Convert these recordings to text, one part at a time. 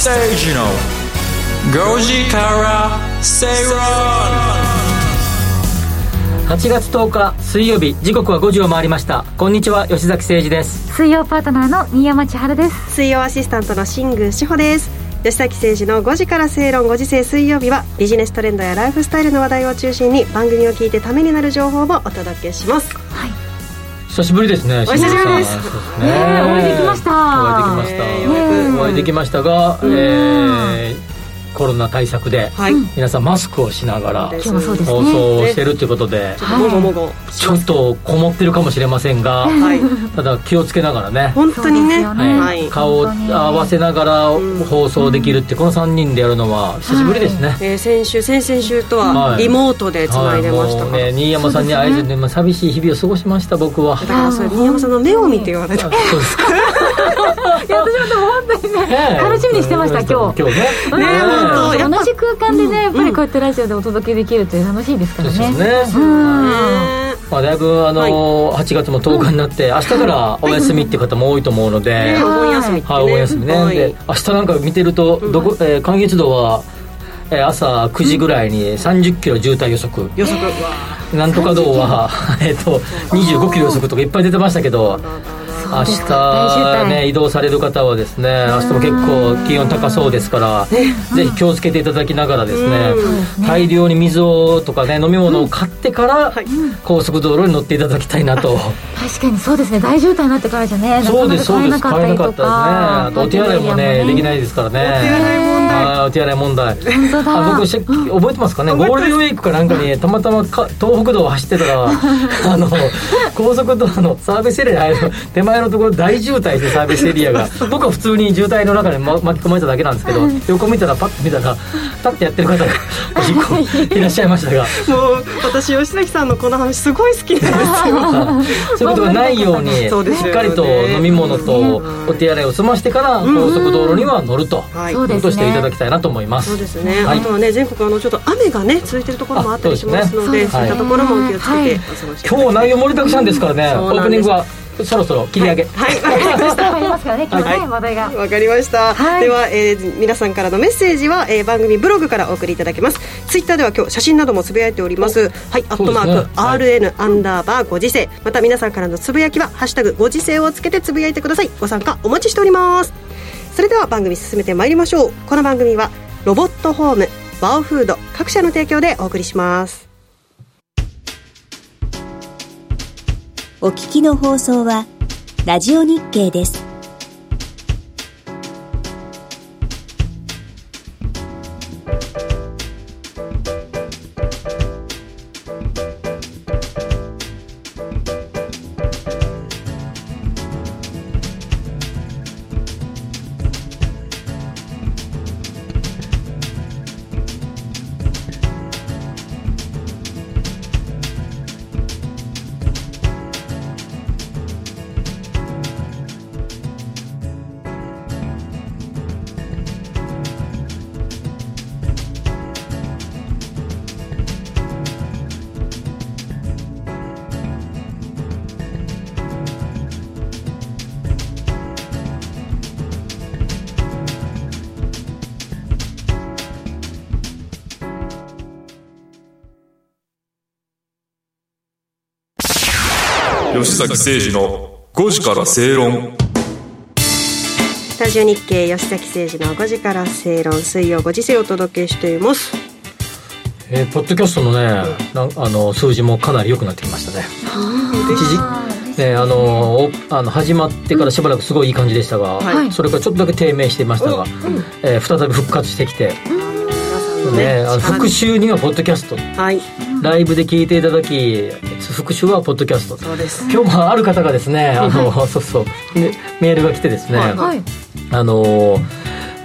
吉崎誠二の5時から正論8月10日水曜日。時刻は5時を回りました。こんにちは吉崎誠二です。水曜パートナーの新山千春です。水曜アシスタントの新宮志保です。吉崎誠二の5時から正論5時制水曜日はビジネストレンドやライフスタイルの話題を中心に番組を聞いてためになる情報をお届けします久しぶりですねお久しぶりです。ねえお会いできました。お会いできました、お会いできましたが、えーコロナ対策で、はい、皆さんマスクをしながら放ね。送をしてるということで、ちょっとこもってるかもしれませんが、はい。ただ気をつけながらね本当にね。はい。はい。顔を合わせながら放送できるってこの3人でやるのは久しぶりですね、えー先週先々週とははい。リモートでつないでましたから、ね、新山さんに会えずに、まあ、寂しい日々を過ごしました僕は。だからそれ新山さんの目を見て言われた。そうですか。いや私も本当にね楽しみにしてました今日。今日ね。ね本当やっぱ同じ空間でねやっぱりこうやってラジオでお届けできるって楽しいですからね。そうですね、まあ、だいぶあのー8月も10日になって明日からお休みっていう方も多いと思うので、ねお盆休みはい、お休みね、はい。で明日なんか見てるとどこ、えー関越道は、えー朝9時ぐらいに30キロ渋滞予測、予測。なんとか道は、え っと25キロ予測とかいっぱい出てましたけど明日滞。ね移動される方はですね明日も結構気温高そうですからぜひ気をつけていただきながらですね大量に水をとかね飲み物を買ってからはい。高速道路に乗っていただきたいなと。確かにそうですね。大渋滞になってからじゃねそうですそうです。買えなかったですね。あとお手洗いもねできないですからね。はいお手洗い問題。本当だ。あ僕し覚えてますかね？ゴールデンウィークかなんかにたまたまか東北道を走ってたら あの高速道路のサービスエリアに入る手前のところ大渋滞してサービスエリアが。僕は普通に渋滞の中に、ま、巻き込まれただけなんですけど横見たらパッと見たら立ってやってる方が おしっこいらっしゃいましたが。もう私吉崎さんのこの話すごい好きなんですよ。そういうことがないようにしっかりと飲み物とお手洗いを済ましてから高速道路には乗ると。はい。としていただきたいなと思います。そうですね、はい。あとはね全国あのちょっと雨がね続いてるところもあったりしますのであそうですね。そういったところもお気をつけてはい。今日内容盛りだくさんですからね。オープニングはそろそろ切り上げ。はい。わかりましたありますからね今日ね話題が。わかりました、はい。では、えー皆さんからのメッセージは、えー番組ブログからお送りいただけます。ツイッターでは今日写真などもつぶやいております。はい。アットマーク、RN アンダーバーご時世。また皆さんからのつぶやきは「ハッシュタグご時世」をつけてつぶやいてください。ご参加お待ちしております。それでは番組進めてまいりましょう。この番組はロボットホームワオフード各社の提供でお送りしますお聞きの放送は、ラジオ日経です。崎誠二の5時から正論。スタジオ日経吉崎誠二の5時から正論水曜5時世をお届けしています。えーポッドキャストのね、なんあの数字もかなり良くなってきましたね。一時ねあのおあの始まってからしばらくすごいいい感じでしたが、はい。それからちょっとだけ低迷していましたが、えー再び復活してきて、ね、あの復習にはポッドキャスト。はい。ライブで聞いていただき復習はポッドキャスト。そうです。今日もある方がですねあの そうそう。でメールが来てですね、はい。はい。あのー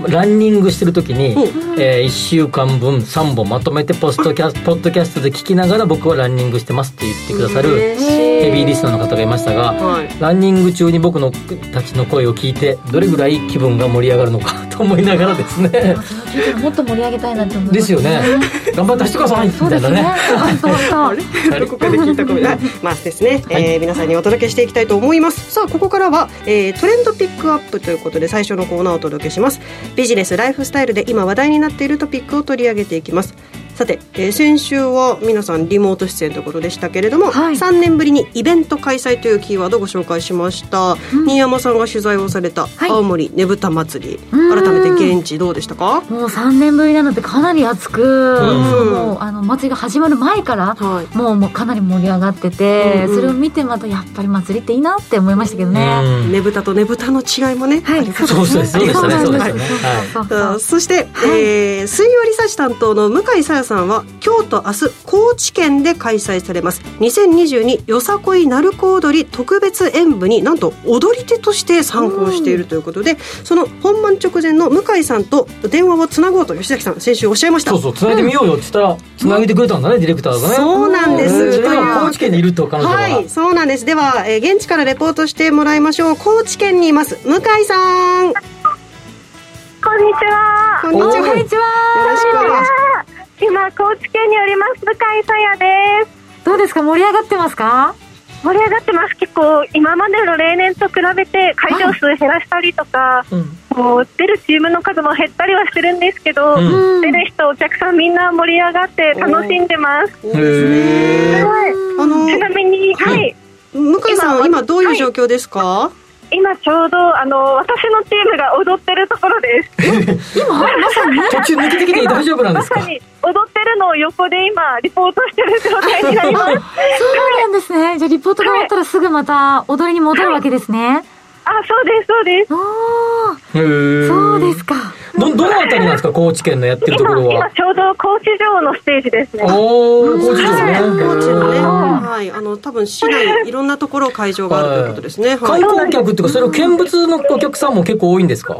ランニングしてる時に、うん。え1週間分3本まとめてポストキャスポッドキャストで聞きながら僕はランニングしてますって言ってくださるヘビーリスナーの方がいましたが、はい。ランニング中に僕のたちの声を聞いてどれぐらい気分が盛り上がるのかと思いながらですね。もっと盛り上げたいなって思います。ですよね。頑張って走ってくださいみそうですね。たいなね。そうそうそう。どこかで聞いた声。はい。まあですね、えー皆さんにお届けしていきたいと思います。さあここからは、えートレンドピックアップということで最初のコーナーをお届けしますビジネスライフスタイルで今話題になっているトピックを取り上げていきます。さて、えー先週は皆さんリモート出演ということでしたけれども、はい。3年ぶりにイベント開催というキーワードをご紹介しました、新山さんが取材をされたはい。青森ねぶた祭り、うん。改めて現地どうでしたか？もう3年ぶりなのでかなり熱く、ん。もうあの祭りが始まる前から、はい。もうもうかなり盛り上がってて、うんうん。それを見てまたやっぱり祭りっていいなって思いましたけどね、うん。ねぶたとねぶたの違いもね、はい。そうそうそうでしたねそうでしたねそうそうあそして、えー水曜リサーチ担当の向井沙耶さんは今日と明日高知県で開催されます。2022よさこい鳴子踊り特別演舞になんと踊り手として参考しているということで、その本番直前の向井さんと電話をつなごうと吉崎さん先週おっしゃいました。そうそう繋いでみようよって言ったら繋げてくれたんだねディレクターがね。そうなんです。えー来たよ高知県にいると彼女がはいそうなんです。では、えー現地からレポートしてもらいましょう。高知県にいます。向井さん。こんにちは。こんにちは。こんにちはよろしくお願いします今、高知県におります、向井さやです。どうですか？盛り上がってますか？盛り上がってます。結構、今までの例年と比べて会場数減らしたりとか、うんこう出るチームの数も減ったりはしてるんですけど、うん出る人、お客さんみんな盛り上がって楽しんでます。はい。あのちなみに、はい。向井さん今どういう状況ですか、今ちょうど、あの、私のチームが踊ってるところです。今まさに途中抜けてきて大丈夫なんでか？ますさに踊ってるのを横で今、リポートしてる状態になります。そうなんですねじゃあリポートが終わったらすぐまた踊りに戻るわけですねあ、そうです、そうです。ああそうですか。どどのあたりなんですか？高知県のやってるところ今、今はちょうど高知城のステージですね。おお高知ですね高知のね、はい、あの多分市内い。ろんなところ会場があるということですね。はい。観光客っていうかそれを見物のお客さんも結構多いんですか？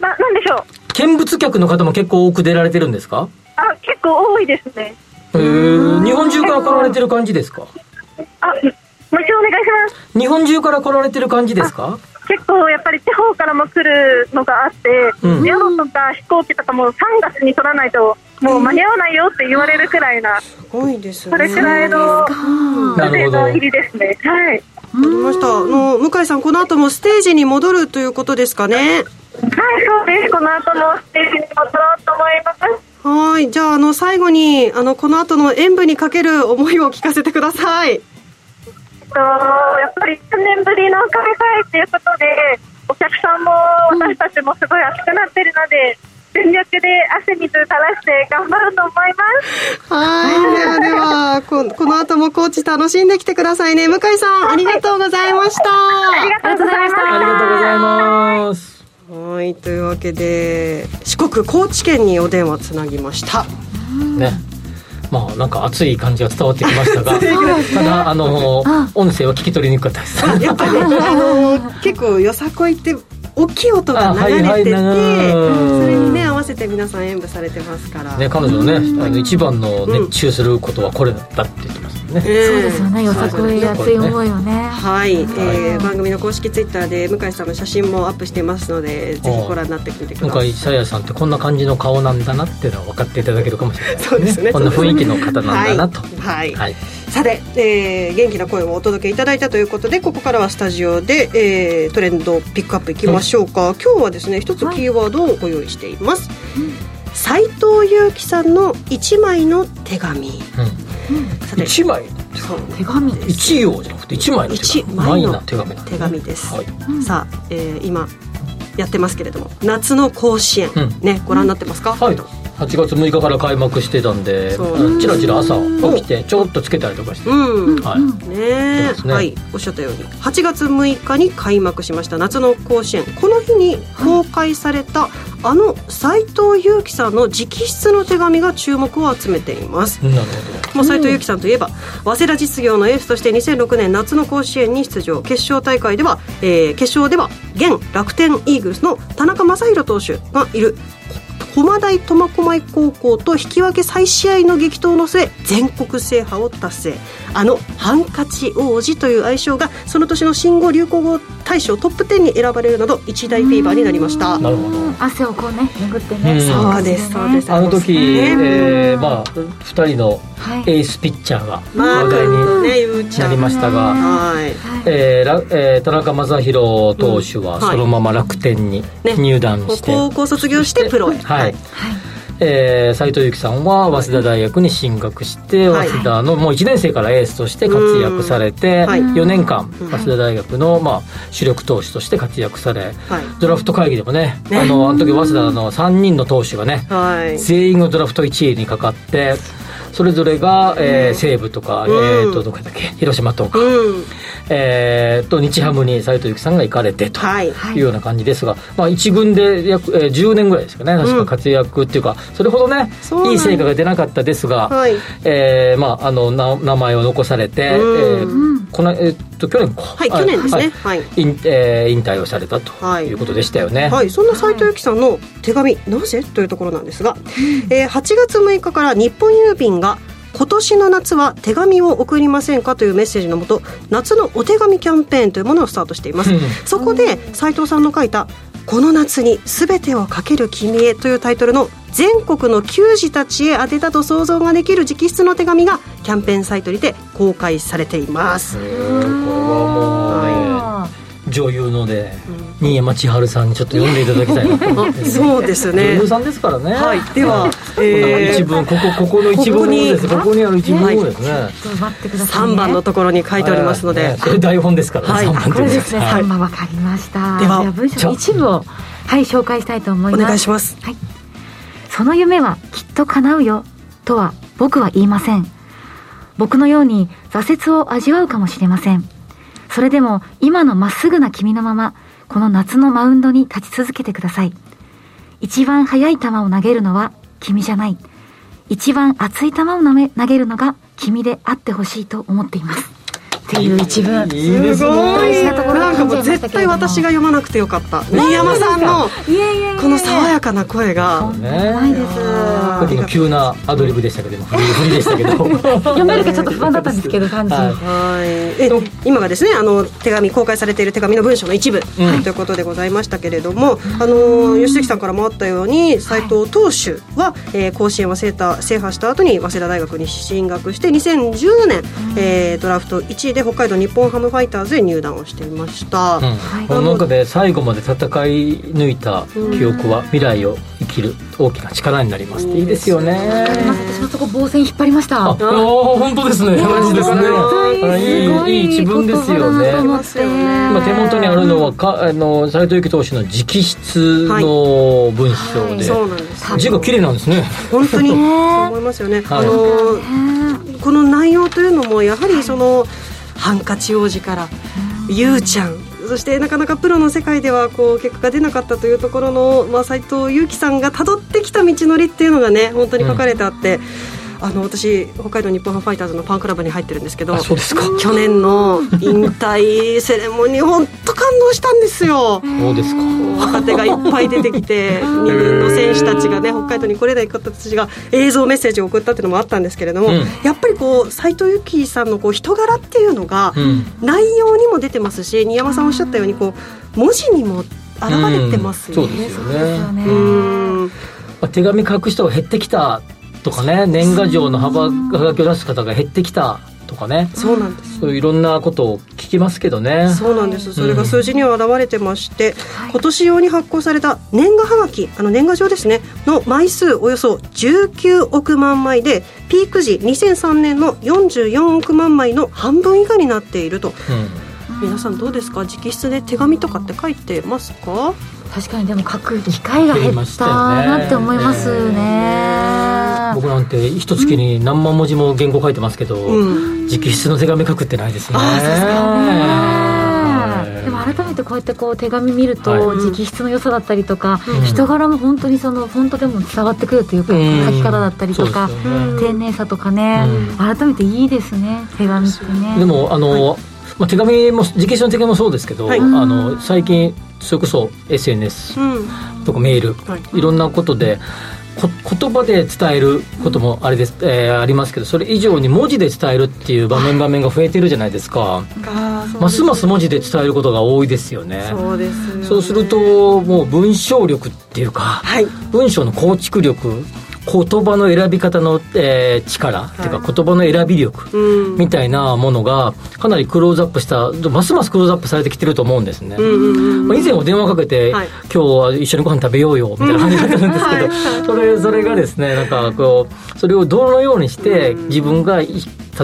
な、なんでしょう？見物客の方も結構多く出られてるんですか？あ、結構多いですね。へー。日本中から来られてる感じですか？あ、もう一度お願いします。日本中から来られてる感じですか？結構やっぱり地方からも来るのがあって、うん宿とか飛行機とかも3月に取らないともう間に合わないよって言われるくらいな、すごいですね。それくらいのなるほどの入りですね。はい。わかりました。あの向井さんこの後もステージに戻るということですかね？はい、そうです。この後もステージに戻ろうと思います。はい。じゃああの最後にあのこの後の演舞にかける思いを聞かせてください。とやっぱり3年ぶりの開催ということで、お客さんも私たちもすごい熱くなってるので、全力で汗水垂らして頑張ると思います。はい。ではではここの後もコーチ楽しんできてくださいね。向井さんありがとうございました。ありがとうございました。ありがとうございますはいというわけで四国高知県にお電話つなぎました。ねまあなんか熱い感じが伝わってきましたが ただあの音声は聞き取りにくかったです。やっぱね、あ の結構よさこいって大きい音が流れてて、あはいはいうんそれにね合わせて皆さん演舞されてますから。ね、彼女のね、あの一番の熱中することはこれだったって言ってますよね。ええそうですよね。よさこい熱い思いをね。はい、えー番組の公式ツイッターで向井さんの写真もアップしてますのでぜひご覧になってみてください。向井沙耶さんってこんな感じの顔なんだなっていうのは分かっていただけるかもしれないそうですね。こんな雰囲気の方なんだなと。はい、はい。はい。さて、えー元気な声をお届けいただいたということでここからはスタジオで、えートレンドピックアップいきましょうか、今日はですね一つキーワードをご用意しています斉藤佑樹さんの一枚の手紙。さうん。枚、そう手紙です。一行じゃなくて一枚の手一紙。枚のな手紙手紙。です、はい。さあ、えー今やってますけれども夏の甲子園、うん。ねご覧になってますか、はい。8月6日から開幕してたんでそうチラチラ朝起きてちょっとつけたりとかして、うん。はい。ねね。はい。おっしゃったように。8月6日に開幕しました。夏の甲子園。この日に公開された、あの斎藤佑樹さんの直筆の手紙が注目を集めています。なるほもう斎藤佑樹さんといえば早稲田実業のエースとして2006年夏の甲子園に出場。決勝大会では、えー決勝では現楽天イーグルスの田中将大投手がいる駒大苫小牧高校と引き分け再試合の激闘の末全国制覇を達成。あのハンカチ王子という愛称がその年の新語・流行語大賞トップ10に選ばれるなど一大フィーバーになりました。どなるほど。汗をこうね巡ってうん。ねそうです。そうですあの時、ね。えーまあ2人のはい。エースピッチャーがまあ話題になんりましたが、はい。えーらえー田中将大投手はそのまま楽天にね。入団して、高校卒業してプロへ。はい、えー、斉藤由貴さんは早稲田大学に進学して、はい。早稲田のもう1年生からエースとして活躍されて、うん。はい。4年間うん。早稲田大学の、まあ、主力投手として活躍されはい。ドラフト会議でもねね。あのあの時早稲田の3人の投手がねはい。全員がドラフト1位にかかってそれぞれが、えー西武とか、うん。えー、とどこだっけ広島とか、うんえー、と日ハムに斉藤由貴さんが行かれてと。はい。いうような感じですが、まあ、一軍で約、えー10年ぐらいですかね確か活躍っていうか、それほどねいい成果が出なかったですが、はい。えーまあ、あのな名前を残されて、うん。えーこのえーっと去年か。はい去年ですね。はい。引えー引退をされたとはい。いうことでしたよね、はい、そんな斉藤由貴さんの手紙、なぜ？というところなんですが、えー8月6日から日本郵便が今年の夏は手紙を送りませんかというメッセージのもと夏のお手紙キャンペーンというものをスタートしています。うん。そこで斉藤さんの書いた「この夏に全てをかける君へ」というタイトルの全国の球児たちへ宛てたと想像ができる直筆の手紙がキャンペーンサイトにて公開されています。えーこれはもうね、あ女優ので、新山千春さんにちょっと読んでいただきたいな そうですね。女優さんですからね。はい。ではえー一文ここここの一文です。ここにある一文ですね、ーちょっと待ってくださいね。3番のところに書いておりますので、ねそれ台本ですからね、はい。ですね、はい。3番わかりました。ではじゃあ文章の一部をはい紹介したいと思いおます。願いします。はい、その夢はきっと叶うよとは僕は言いません。僕のように挫折を味わうかもしれません。それでも今のまっすぐな君のままこの夏のマウンドに立ち続けてください。一番速い球を投げるのは君じゃない。一番熱い球を投げ投げるのが君であってほしいと思っています。っていう一文。いいですね大事なところなんかもう絶対私が読まなくてよかった。新山さんのいえいえいえこの爽やかな声が。ねないです。僕の急なアドリブでしたけども振り振りでしたけど。読めるかちょっと不安だったんですけど感じ、はい。はい。え今がですねあの手紙公開されている手紙の文章の一部、ん。ということでございましたけれども、あの吉関さんからもあったように斉藤投手は、えー甲子園を制覇制覇した後に早稲田大学に進学して2010年、えードラフト1位で北海道日本ハムファイターズへ入団をしていました、うん。この中で最後まで戦い抜いた記憶は未来を生きる大きな力になりますっていいですよね。私もそこ防線引っ張りました。あおー本当ですね。マジですね。あいいいい一文ですよね。今手元にあるのはかあの斉藤由貴投手の直筆の文章で、そうなんです。字が綺麗なんですね。本当にそう思いますよね、はい。あのこの内容というのもやはりそのハンカチ王子からゆうちゃん。そしてなかなかプロの世界ではこう結果が出なかったというところの、まあ、斉藤佑樹さんがたどってきた道のりっていうのがね本当に書かれてあって、あの私北海道日本ハムファイターズのファンクラブに入ってるんですけどあそうですか。去年の引退セレモニー本当感動したんですよ。そうですか。若手がいっぱい出てきて 2軍の選手たちがね北海道に来れない方たちが映像メッセージを送ったっていうのもあったんですけれども、うん。やっぱりこう斉藤由貴さんのこう人柄っていうのがうん。内容にも出てますし新山さんおっしゃったようにこう文字にも現れてますよね。うん。そうですよね。うん。まあ手紙書く人が減ってきたとかね年賀状の幅はがきを出す方が減ってきたとかね。そうなんです。そういういろんなことを聞きますけどね。そうなんです。それが数字には表れてまして、今年用に発行された年賀はがきあの年賀状ですねの枚数およそ19億万枚でピーク時2003年の44億万枚の半分以下になっていると。うん。皆さんどうですか？直筆で手紙とかって書いてますか？確かにでも書く機会が減ったなって思いますね僕なんて一月に何万文字も原稿書いてますけど、うん。直筆の手紙書くってないですね。でも改めてこうやってこう手紙見ると、はい。直筆の良さだったりとか、うん。人柄も本当にそのフォントでも伝わってくるというか、うん。書き方だったりとか、ね。丁寧さとかね、うん。改めていいですね手紙ってね。でもあの、まあ、手紙も直筆の手紙もそうですけど、はい。あの最近それこそ SNS うん。とかメール、はい。い、ろんなことでこ言葉で伝えることもあれです、えーありますけどそれ以上に文字で伝えるっていう場面場面が増えてるじゃないですか。ますます文字で伝えることが多いですよね。そうですよね。そうするともう文章力っていうかはい。文章の構築力言葉の選び方の、えー力、ってい。うか言葉の選び力うん。みたいなものがかなりクローズアップしたますますクローズアップされてきてると思うんですね、まあ、以前は電話かけて、はい。今日は一緒にご飯食べようよみたいな感じだったんですけど、はいそれそれがですねなんかこうそれをどのようにして自分がい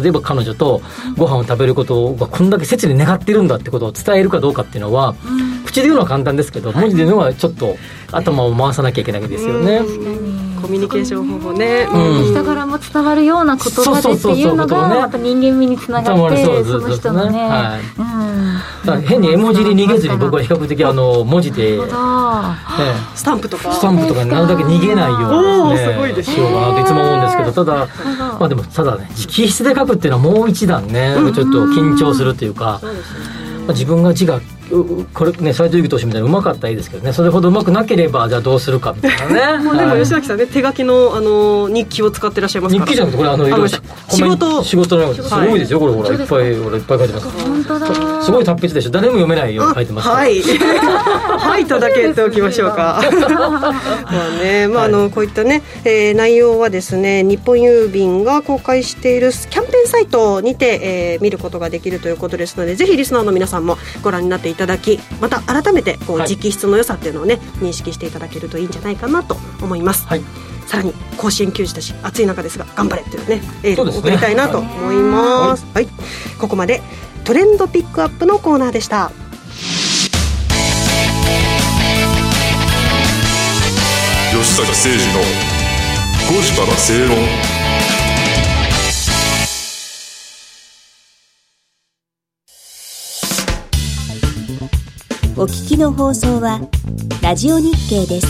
例えば彼女とご飯を食べることがこんだけ切に願ってるんだってことを伝えるかどうかっていうのは、口で言うのは簡単ですけど文字で言うのはちょっと頭を回さなきゃいけないですよね。コミュニケーション方法ね。うん。人柄も伝わるような言葉でっていうのそうそうそうそうがね。また人間味につながってその人のね、はい。うん。変に絵文字に逃げずに僕は比較的あの文字で、ね、スタンプとか。スタンプとかになるだけ逃げないようにですねごいです。ねしようかなといつも思うんですけどただまあでもただね直筆で書くっていうのはもう一段ねちょっと緊張するというか、まあ、自分が字がううこれね斉藤由貴投手みたいにうまかったらいいですけどね。それほどうまくなければじゃあどうするかみたいなね。もうでもはい。吉崎さんね手書きのあの日記を使ってらっしゃいますから。日記じゃなくてこれあのいろいろ仕事。仕事のようですすごいですよこれほら。いっぱいほらいっぱい書いてます。本当だ。すごい達筆でしょ。誰も読めないように書いてますから。はい。はいとだけ言っておきましょうか。まあねまああのこういったね、えー内容はですね日本郵便が公開しているキャンペーンサイトにて、えー見ることができるということですのでぜひリスナーの皆さんもご覧になっていただきまた改めてこうはい。直筆の良さっていうのをね認識していただけるといいんじゃないかなと思います、はい。さらに甲子園球児たち暑い中ですが頑張れというねエールを送りたいなと思います。はい、ここまでトレンドピックアップのコーナーでした。吉崎誠二の5時から正論お聞きの放送はラジオ日経です。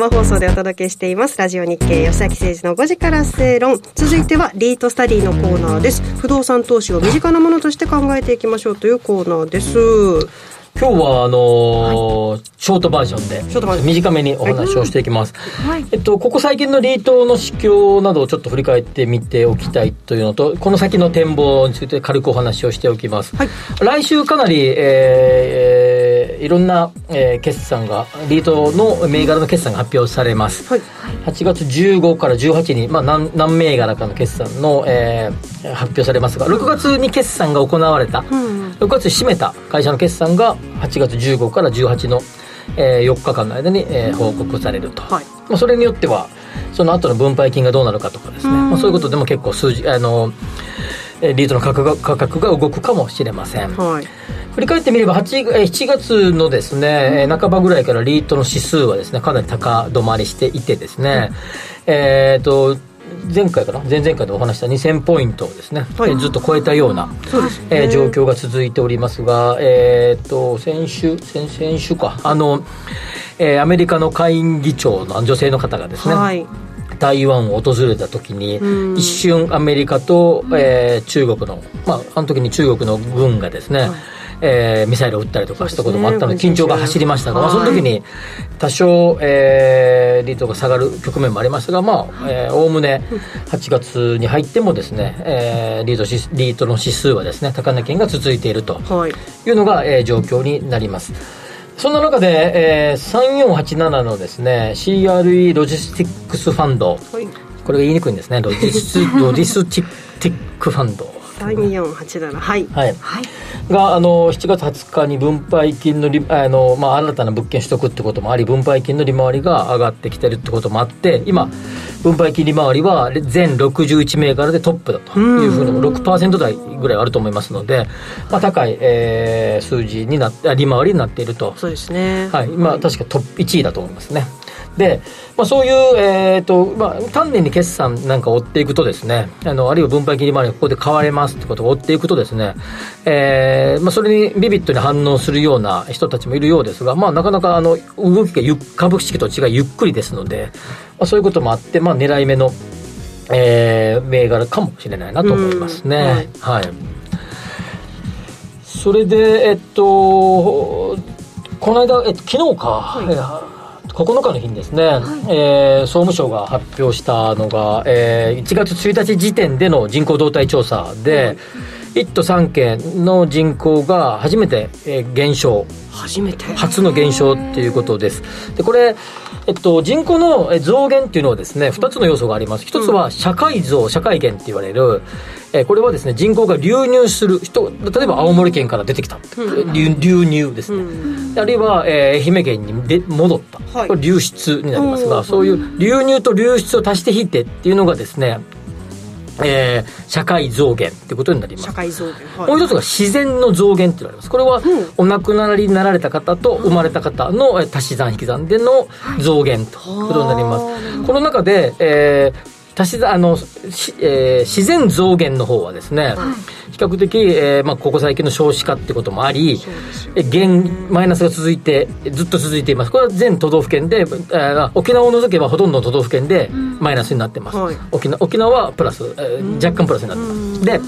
生放送でお届けしています。ラジオ日経吉崎誠二の5時から正論。続いてはリートスタディのコーナーです。不動産投資を身近なものとして考えていきましょうというコーナーです。今日はあのーショートバージョンでショートバージョン。短めにお話をしていきます、はい。えっと、ここ最近のリートの市況などをちょっと振り返ってみておきたいというのとこの先の展望について軽くお話をしておきます、はい。来週かなり、えーいろんな、えー決算がリートの銘柄の決算が発表されます、はい。8月15から18に、まあ、何何銘柄かの決算の、えー発表されますが6月に決算が行われた、ん6月に締めた会社の決算が8月15から18の、え4日間の間に、えー報告されると、はい。まあ、それによってはその後の分配金がどうなるかとかですね、まあ、そういうことでも結構数字あのえーリートの価格が価格が動くかもしれません、はい。振り返ってみれば8えー7月のですね、えー半ばぐらいからリートの指数はですねかなり高止まりしていてですね、えっ、と前回かな？前々回でお話した2000ポイントをですね、はい。えーずっと超えたようなそうね。えー状況が続いておりますが、えー、と先週先先週か。あの、えーアメリカの下院議長の女性の方がですね、はい台湾を訪れた時にうん。一瞬アメリカと、えー中国のまああの時に中国の軍がですね、えーミサイルを撃ったりとかしたこともあったので緊張が走りましたが、まあ、その時に多少、えーリートが下がる局面もありましたがまあえーおおむね8月に入ってもですね、えーリートしリートの指数はですね高値圏が続いているとはい。いうのが、えー状況になります。そんな中で、えー、3487のですね、CRE ロジスティックスファンド、はい。これが言いにくいんですね、ロジス ロジスティックファンド。3487はい。はい、があの7月20日に分配金の利あの、まあ、新たな物件取得ってこともあり分配金の利回りが上がってきてるってこともあって今分配金利回りは全61銘柄でトップだというふうに6%台ぐらいあると思いますので、まあ、高い、えー数字になってあ利回りになっていると。そうですね。はい、今、確かトップ1位だと思いますね。で、まあ、そういう、えーとまあ、丹念に決算なんかを追っていくとですね、あのあるいは分配金利回りがここで買われますってことを追っていくとですね、えーまあ、それにビビッドに反応するような人たちもいるようですが、まあ、なかなかあの動きがゆっ株式と違いゆっくりですので、まあ、そういうこともあって、まあ、狙い目の、えー銘柄かもしれないなと思いますね。はい。それで、えっと、この間、えっと、昨日か、えー9日の日にですね、えー総務省が発表したのが、えー1月1日時点での人口動態調査で、1都3県の人口が初めて、えー減少。初めて。初の減少っていうことです。で、これ、えっと、人口のえ増減っていうのはですね、2つの要素があります。1つは社会増、社会減って言われる、えーこれはですね、人口が流入する人、例えば青森県から出てきた。流流入ですね。であるいは、えー愛媛県にで戻った。はいこれ流出になりますが、うんそういう流入と流出を足して引いてっていうのがですね、えー社会増減ってことになります社。会増減はいもう一つが自然の増減って言われます。これは、お亡くなりになられた方と生まれた方のえー足し算引き算での増減ということになります。この中で、えー足し算あの、しえー自然増減の方はですね、比較的、えーまあ、ここ最近の少子化ってこともあり、え減マイナスが続いてずっと続いています。これは全都道府県で、えー沖縄を除けばほとんどの都道府県でマイナスになってます、はい。沖縄沖縄はプラス、えー若干プラスになってます、で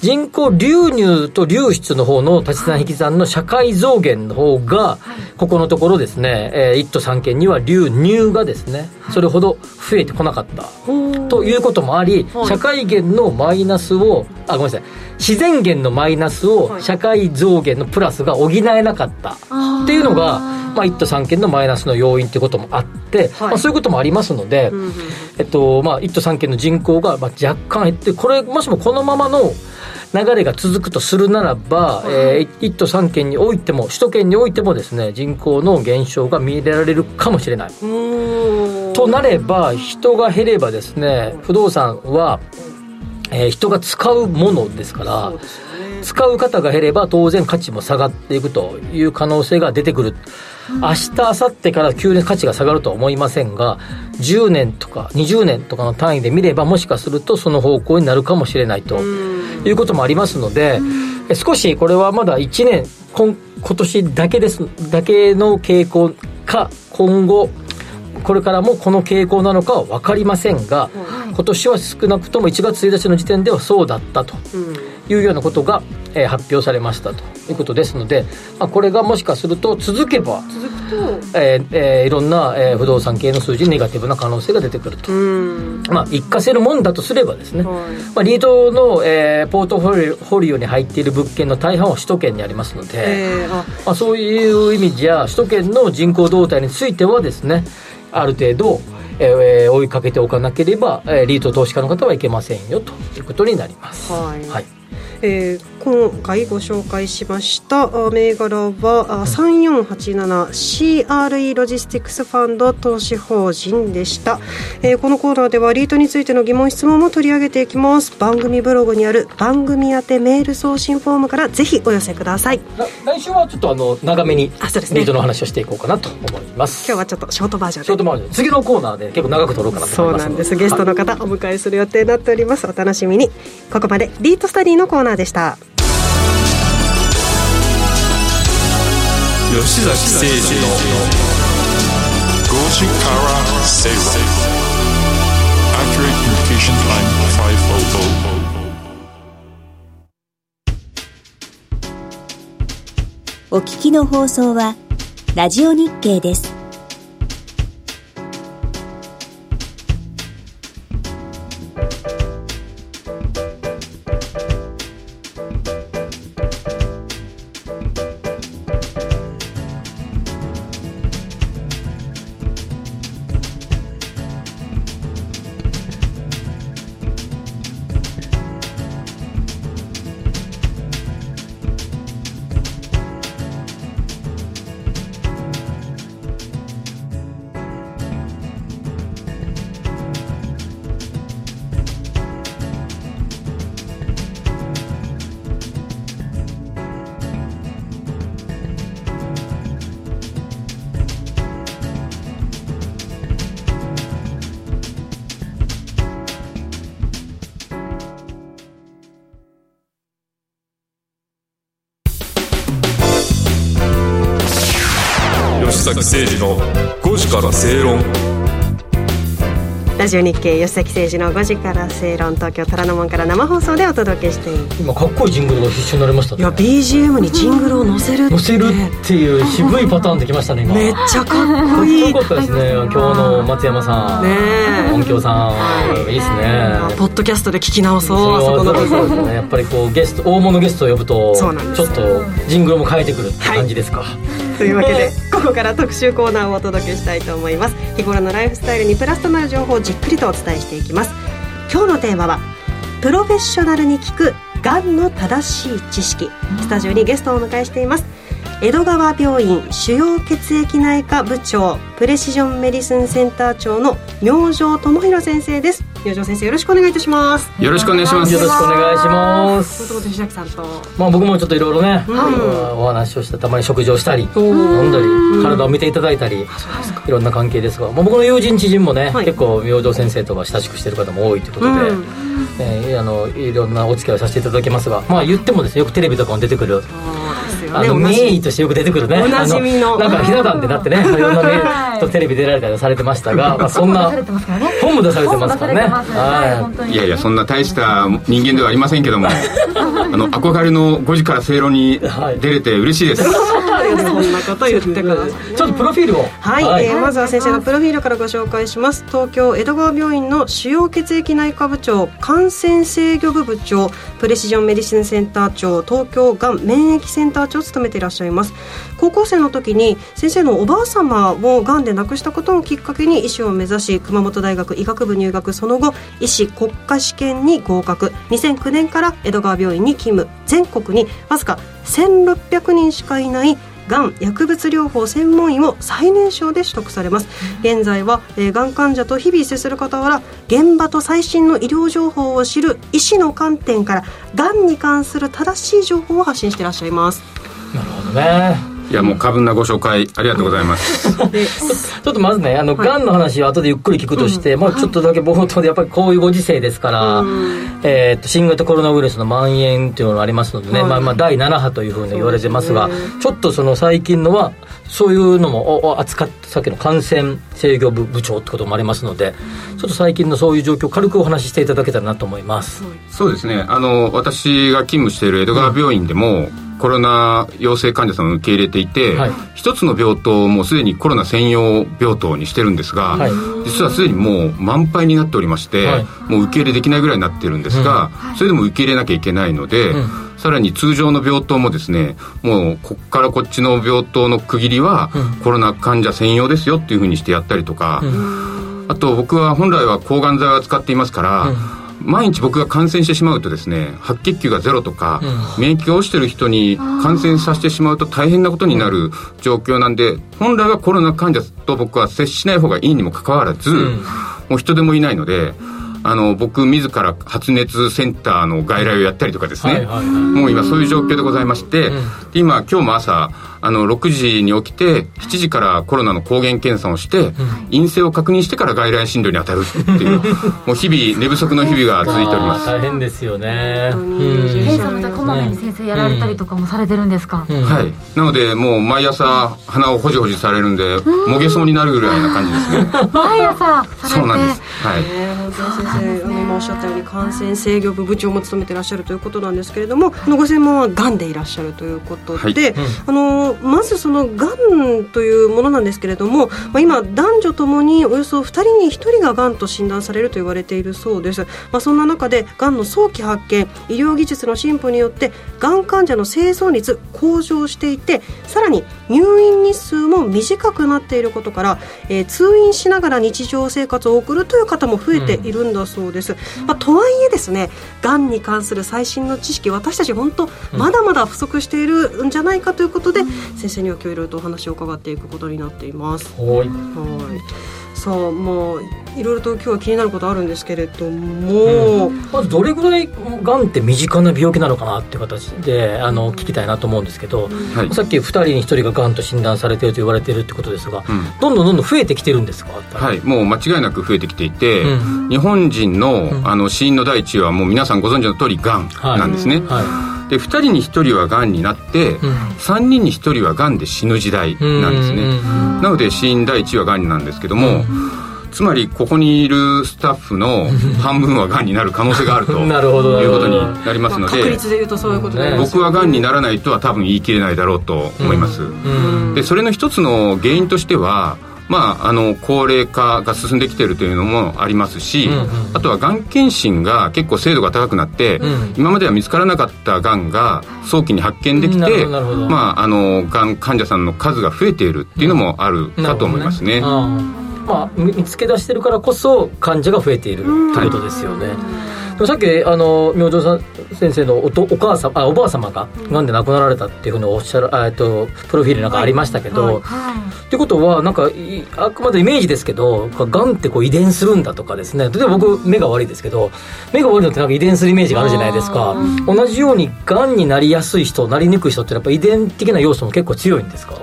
人口流入と流出の方の足し算引き算の社会増減の方が、ここのところですね、えー、1都3県には流入がですね、それほど増えてこなかった。ということもあり、社会減のマイナスを、あ、ごめんなさい、自然減のマイナスを社会増減のプラスが補えなかった。っていうのが、まあ、1都3県のマイナスの要因ってこともあって、まあ、そういうこともありますので、えっとまあ、1都3県の人口がまあ若干減ってこれもしもこのままの流れが続くとするならば、えー、1都3県においても首都圏においてもですね人口の減少が見入れられるかもしれない。となれば人が減ればですね不動産は、えー人が使うものですから使う方が減れば当然価値も下がっていくという可能性が出てくる。明日明後日から急に価値が下がるとは思いませんが10年とか20年とかの単位で見ればもしかするとその方向になるかもしれないということもありますのでえ少しこれはまだ1年今今年だけですだけの傾向か今後これからもこの傾向なのかは分かりませんが、今年は少なくとも1月1日の時点ではそうだったというようなことが、えー発表されましたということですので、まあ、これがもしかすると続けばえーえーいろんな、えー不動産系の数字にネガティブな可能性が出てくると、まあ、一過性のもんだとすればですね、まあ、リードの、えーポートフォリオに入っている物件の大半は首都圏にありますので、えーあ。まあ、そういう意味じゃ首都圏の人口動態についてはですねある程度、えー追いかけておかなければ、えーリート投資家の方はいけませんよということになります。はいはいえー今回ご紹介しましたあ銘柄はあ 3487CRE ロジスティクスファンド投資法人でした、えーこのコーナーではリートについての疑問質問も取り上げていきます。番組ブログにある番組宛てメール送信フォームからぜひお寄せください。ら来週はちょっとあの長めにリートの話をしていこうかなと思います。今日はちょっとショートバージョンで。ショートバージョン。次のコーナーで結構長く撮ろうかなとそ思いうます。なんです。ゲストの方お迎えする予定になっております。お楽しみに。ここまでリートスタディのコーナーでした。吉崎誠二の5時から正論 Accurate Communication Line 500お聞きの放送はラジオ日経です。崎誠二の5時から正論。ラジオ日経吉崎誠二の5時から正論東京虎ノ門から生放送でお届けしています。今かっこいいジングルが必死になりましたねいや BGM にジングルを載せる載せるっていう渋いパターンできましたね今。めっちゃかっこいい。よかったですね今日の松山さん。ねえ。音響さん。いいですね。ポッドキャストで聞き直そうあそこの部そうです分ね。やっぱりこうゲスト大物ゲストを呼ぶとそうなんですちょっとジングルも変えてくるって感じですか、というわけでここから特集コーナーをお届けしたいと思います。日頃のライフスタイルにプラスとなる情報をじっくりとお伝えしていきます。今日のテーマはプロフェッショナルに聞くがんの正しい知識。スタジオにゲストをお迎えしています。江戸川病院腫瘍血液内科部長プレシジョンメディスンセンター長の明星智弘先生です。明星先生よろしくお願いいたします。よろしくお願いします。よろしくお願いします。ということで藤崎さんと。まあ僕もちょっといろいろね、うん。お話をしてたまに食事をしたり飲んだり体を見ていただいたりいろんな関係ですが、まあ、僕の友人知人もね、はい。結構明星先生とは親しくしてる方も多いということで、うんえーあのいろんなお付き合いをさせていただきますがまあ言ってもですねよくテレビとかも出てくるあのねおなじ名医としてよく出てくるね。おなじみの。あなんかひな壇でなってね いろんな名医とテレビ出られたりされてましたが、まあ、そんな本も出されてますからね。はい。いやいや、そんな大した人間ではありませんけども、あの、憧れの5時から正論に出れて嬉しいです。そんなこと言ってください。ちょっとプロフィールを。はい、えーまずは先生のプロフィールからご紹介します。東京江戸川病院の腫瘍血液内科部長感染制御部部長プレシジョンメディシンセンター長東京がん免疫センター長を務めていらっしゃいます。高校生の時に先生のおばあ様をがんで亡くしたことをきっかけに医師を目指し熊本大学医学部入学その後医師国家試験に合格。2009年から江戸川病院に勤務。全国にわずか1600人しかいないがん薬物療法専門医を最年少で取得されます。現在は、えー、がん患者と日々接する傍ら現場と最新の医療情報を知る医師の観点からがんに関する正しい情報を発信していらっしゃいます。なるほどねいや、もう過分なご紹介ありがとうございます。でちょっとまずね、あの、はい。がんの話は後でゆっくり聞くとして、まあちょっとだけ冒頭でやっぱりこういうご時世ですから、えーっと、新型コロナウイルスの蔓延っていうのがありますのでね、はい。まあまあ第7波というふうに言われてますが、ね。ちょっとその最近のは、そういうのもおお扱って、さっきの感染制御部部長ってこともありますので、ちょっと最近のそういう状況を軽くお話ししていただけたらなと思います。そうですね。あの、私が勤務している江戸川病院でも、コロナ陽性患者さんを受け入れていて、はい。一つの病棟をもうすでにコロナ専用病棟にしてるんですが、はい。実はすでにもう満杯になっておりまして、はい。もう受け入れできないぐらいになってるんですが、それでも受け入れなきゃいけないので、うん。さらに通常の病棟もですねもうこっからこっちの病棟の区切りは、コロナ患者専用ですよっていうふうにしてやったりとか、あと僕は本来は抗がん剤を扱っていますから、毎日僕が感染してしまうとですね白血球がゼロとか、免疫が落ちてる人に感染させてしまうと大変なことになる状況なんで本来はコロナ患者と僕は接しない方がいいにもかかわらず、もう人でもいないので。あの僕自ら発熱センターの外来をやったりとかですね、もう今そういう状況でございまして、今今日も朝あの6時に起きて7時からコロナの抗原検査をして、陰性を確認してから外来診療に当たるっていう もう日々寝不足の日々が続いております。大変ですよね。検査またこまめに先生やられたりとかもされてるんですか、はい。なのでもう毎朝鼻をほじほじされるんでもげそうになるぐらいな感じですね。毎朝されて。そうなんです。はい。先生今おっしゃったように感染制御部部長も務めてらっしゃるということなんですけれどもあのご専門はがんでいらっしゃるということで、はい。あのまずそのがんというものなんですけれども、まあ、今男女ともにおよそ2人に1人ががんと診断されると言われているそうです、まあ、そんな中でがんの早期発見医療技術の進歩によってがん患者の生存率向上していてさらに入院日数も短くなっていることから、えー通院しながら日常生活を送るという方も増えているんだそうです、まあ、とはいえですねがんに関する最新の知識私たち本当まだまだ不足しているんじゃないかということで、先生には今日いろいろとお話を伺っていくことになっています。はい。はい。さあもういろいろと今日は気になることあるんですけれども、まずどれぐらいがんって身近な病気なのかなっていう形であの聞きたいなと思うんですけど、はい。さっき2人に1人ががんと診断されていると言われているってことですが、ん。どんどんどんどん増えてきてるんですか？はい、もう間違いなく増えてきていて、う日本人の,、あの死因の第一位はもう皆さんご存知の通りがんはい。なんですね、はで2人に1人はがんになって、ん。3人に1人はがんで死ぬ時代なんですね、うん。なので死因第一位はがんなんですけども、つまりここにいるスタッフの半分はがんになる可能性があると いうことになりますので確率で言うとそういうことで、ね。僕はがんにならないとは多分言い切れないだろうと思います、でそれの一つの原因としてはまあ、あの高齢化が進んできているというのもありますし、あとはがん検診が結構精度が高くなって、ん。今までは見つからなかったがんが早期に発見できて、まあ、あのがん患者さんの数が増えているっていうのもあるかと思いますね。うんまあ、見見つけ出してるからこそ患者が増えているってことですよね、さっきあの明星さん先生のおとお母さんあおばあ様ががん。で亡くなられたっていうふうにおっしゃるあえっとプロフィールなんかありましたけど、はいってことはなんかいあくまでイメージですけどがんってこう遺伝するんだとかですね。例えば僕目が悪いですけど目が悪いのってなんか遺伝するイメージがあるじゃないですか。同じようにがんになりやすい人なりにくい人ってやっぱ遺伝的な要素も結構強いんですか？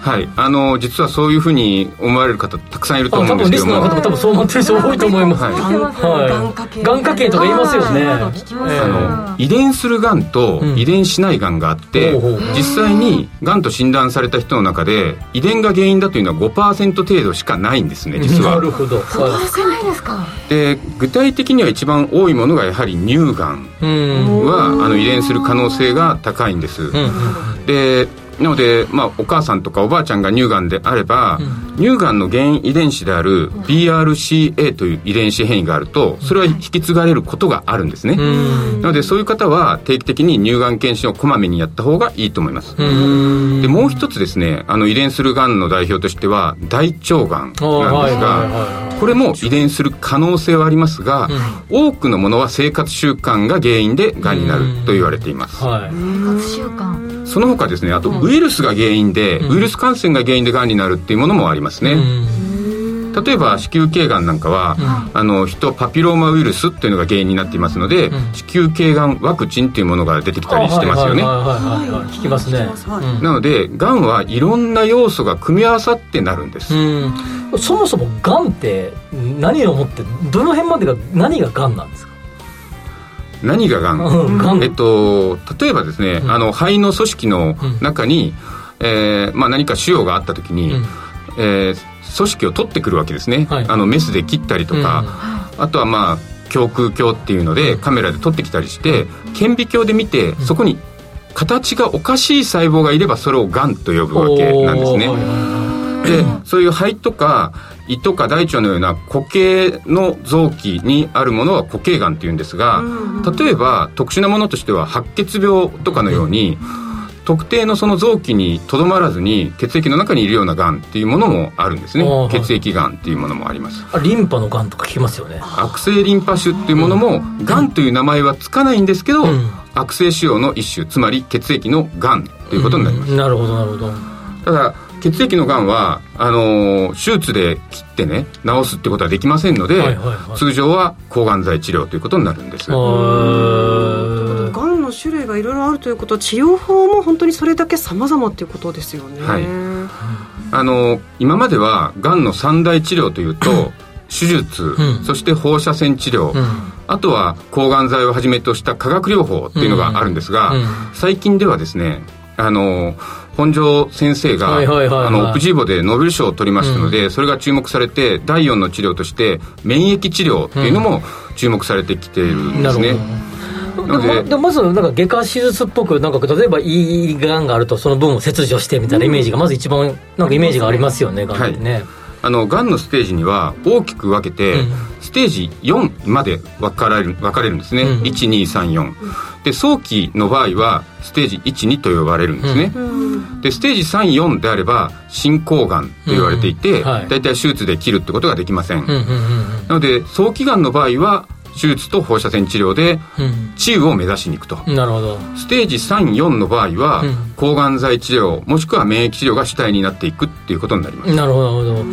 はい、あの実はそういうふうに思われる方たくさんいると思うんですけども。分リスナーの方も多分そう思ってる人多いと思います、はい。はい。がん家系。がん家系とか言いますよね。あの遺伝するがんとうん。遺伝しないがんがあって、ほうほう実際にがんと診断された人の中で遺伝が原因だというのは5%程度しかないんですね実は。なるほど、は少ないですか？で具体的には一番多いものがやはり乳がんい、うん。はあの遺伝する可能性が高いんです、うん。でなので、まあ、お母さんとかおばあちゃんが乳がんであれば、乳がんの原因遺伝子である BRCA という遺伝子変異があるとそれは引き継がれることがあるんですね、うん。なのでそういう方は定期的に乳がん検診をこまめにやった方がいいと思います、うん。でもう一つですねあの遺伝するがんの代表としては大腸がんなんですがこれも遺伝する可能性はありますが、多くのものは生活習慣が原因でがんになると言われています、はい。生活習慣。その他ですねあとウイルスが原因で、ウイルス感染が原因でがんになるっていうものもありますね、例えば子宮頸がんなんかは、あのヒトパピローマウイルスっていうのが原因になっていますので、子宮頸がんワクチンっていうものが出てきたりしてますよね、はいはいはいはい聞きますね。はい。なのでがんはいろんな要素が組み合わさってなるんです、うん。そもそもがんって何をもってどの辺までが何ががんなんですか？何ががん、うんえっと、例えばですね、あの肺の組織の中に、えーまあ、何か腫瘍があった時に、うんえー組織を取ってくるわけですね、はい。あのメスで切ったりとか、あとはまあ胸腔鏡っていうのでカメラで撮ってきたりして顕微鏡で見てそこに形がおかしい細胞がいればそれをがんと呼ぶわけなんですね。でそういう肺とか胃とか大腸のような固形の臓器にあるものは固形がんっていうんですが例えば特殊なものとしては白血病とかのように特定のその臓器にとどまらずに血液の中にいるようながんっていうものもあるんですね。はい。血液がんっていうものもあります。あリンパのがんとか聞きますよね。悪性リンパ腫っていうものもがんという名前はつかないんですけど、うん。悪性腫瘍の一種つまり血液のがんということになります、うんなるほどなるほど。ただ血液のがんはあのー手術で切ってね治すってことはできませんので、はいはいはい。通常は抗がん剤治療ということになるんです種類がいろいろあるということは治療法も本当にそれだけ様々っていうことですよね。はい。あの今まではがんの三大治療というと手術、うん。そして放射線治療、うん。あとは抗がん剤をはじめとした化学療法っていうのがあるんですが、うん。うん最近ではですねあの本庄先生が、はいはいはいはい。あのオプジーボでノーベル賞を取りましたので、それが注目されて第4の治療として免疫治療っていうのも注目されてきているんですね、でまずなんか外科手術っぽくなんか例えばいいがんがあるとその分を切除してみたいなイメージがまず一番なんかイメージがありますよねがんってね、あのがんのステージには大きく分けて、うん。ステージ4まで分かれる分かれるんですね、うん。1234で早期の場合はステージ12と呼ばれるんですね、でステージ34であれば進行がんと言われていて、うん。はい。大体手術で切るってことができません、うんうんうんなので早期がんの場合は手術と放射線治療でうん。治癒を目指しに行くと、うんなるほど。ステージ34の場合は、うん。抗がん剤治療もしくは免疫治療が主体になっていくっていうことになります。なるほど。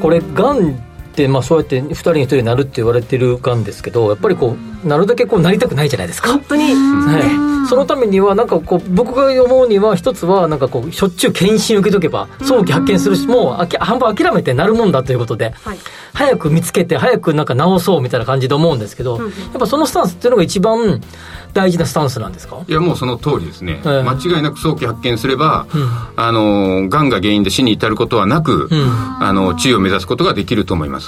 これがんまあそうやって2人に1人になるって言われてるがんですけどやっぱりこうなるだけこうなりたくないじゃないですか。本当に。はい、そのためにはなんかこう僕が思うには一つはなんかこうしょっちゅう検診受けとけば早期発見するし、もうあき半分諦めてなるもんだということで、はい。早く見つけて早くなんか治そうみたいな感じで思うんですけど、やっぱそのスタンスっていうのが一番大事なスタンスなんですか？いやもうその通りですね、ええ。間違いなく早期発見すれば、うん。あのがんが原因で死に至ることはなく、うん。あの治癒を目指すことができると思います、うん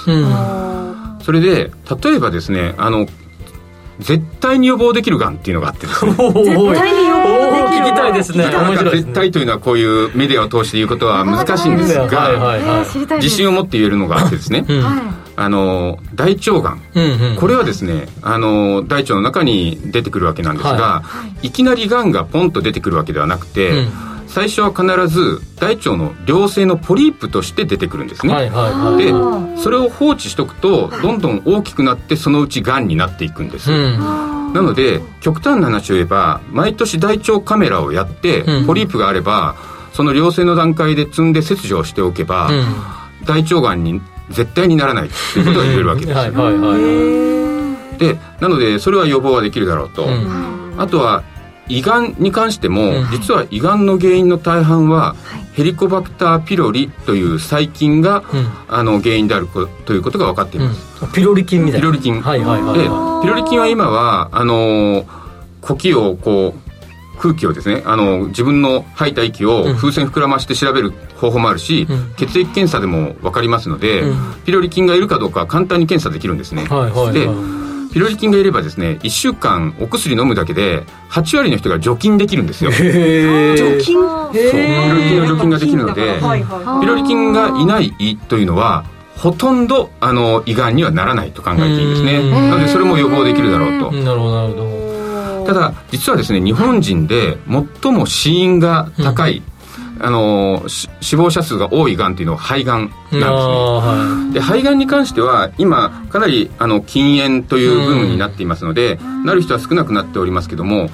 それで例えばですねあの絶対に予防できるがんっていうのがあってですね。絶対に予防できる聞きたいですね。絶対というのはこういうメディアを通して言うことは難しいんですが、自信を持って言えるのがあってですね、うん。はあの大腸がんうんうん。これはですねあの大腸の中に出てくるわけなんですが、、はい。きなりがんがポンと出てくるわけではなくて、うん最初は必ず大腸の良性のポリープとして出てくるんですね、はいはいはい。でそれを放置しとくとどんどん大きくなってそのうちがんになっていくんです、うん。なので極端な話を言えば毎年大腸カメラをやって、うん。ポリープがあればその良性の段階で積んで切除をしておけば、うん。大腸がんに絶対にならないということが言えるわけです、はいはいはいでなのでそれは予防はできるだろうと、うん。あとは胃がんに関しても、うん。実は胃がんの原因の大半は、ヘリコバクターピロリという細菌が、うん。あの原因であるこということが分かっています、うん。ピロリ菌みたいな。ピロリ菌。はいはいはいではピロリ菌は今はあのー呼気をこう空気をですねあの自分の吐いた息をうん。風船膨らまして調べる方法もあるし、うん。血液検査でも分かりますので、うん。ピロリ菌がいるかどうかは簡単に検査できるんですね、いはいはい。ではいピロリ菌がいればですね1週間お薬飲むだけで8割の人が除菌できるんですよ。除菌？そう。ピロリ菌の除菌ができるのではいはいロリ菌がいない胃というのはほとんどあの胃がんにはならないと考えていいんですね。うんなのでそれも予防できるだろうと。なるほどなるほど。ただ実はですね日本人で最も死因が高い、あのし死亡者数が多いがんっていうのは肺がんなんですね。はで肺がんに関しては今かなりあの禁煙というブームになっていますので、なる人は少なくなっておりますけども、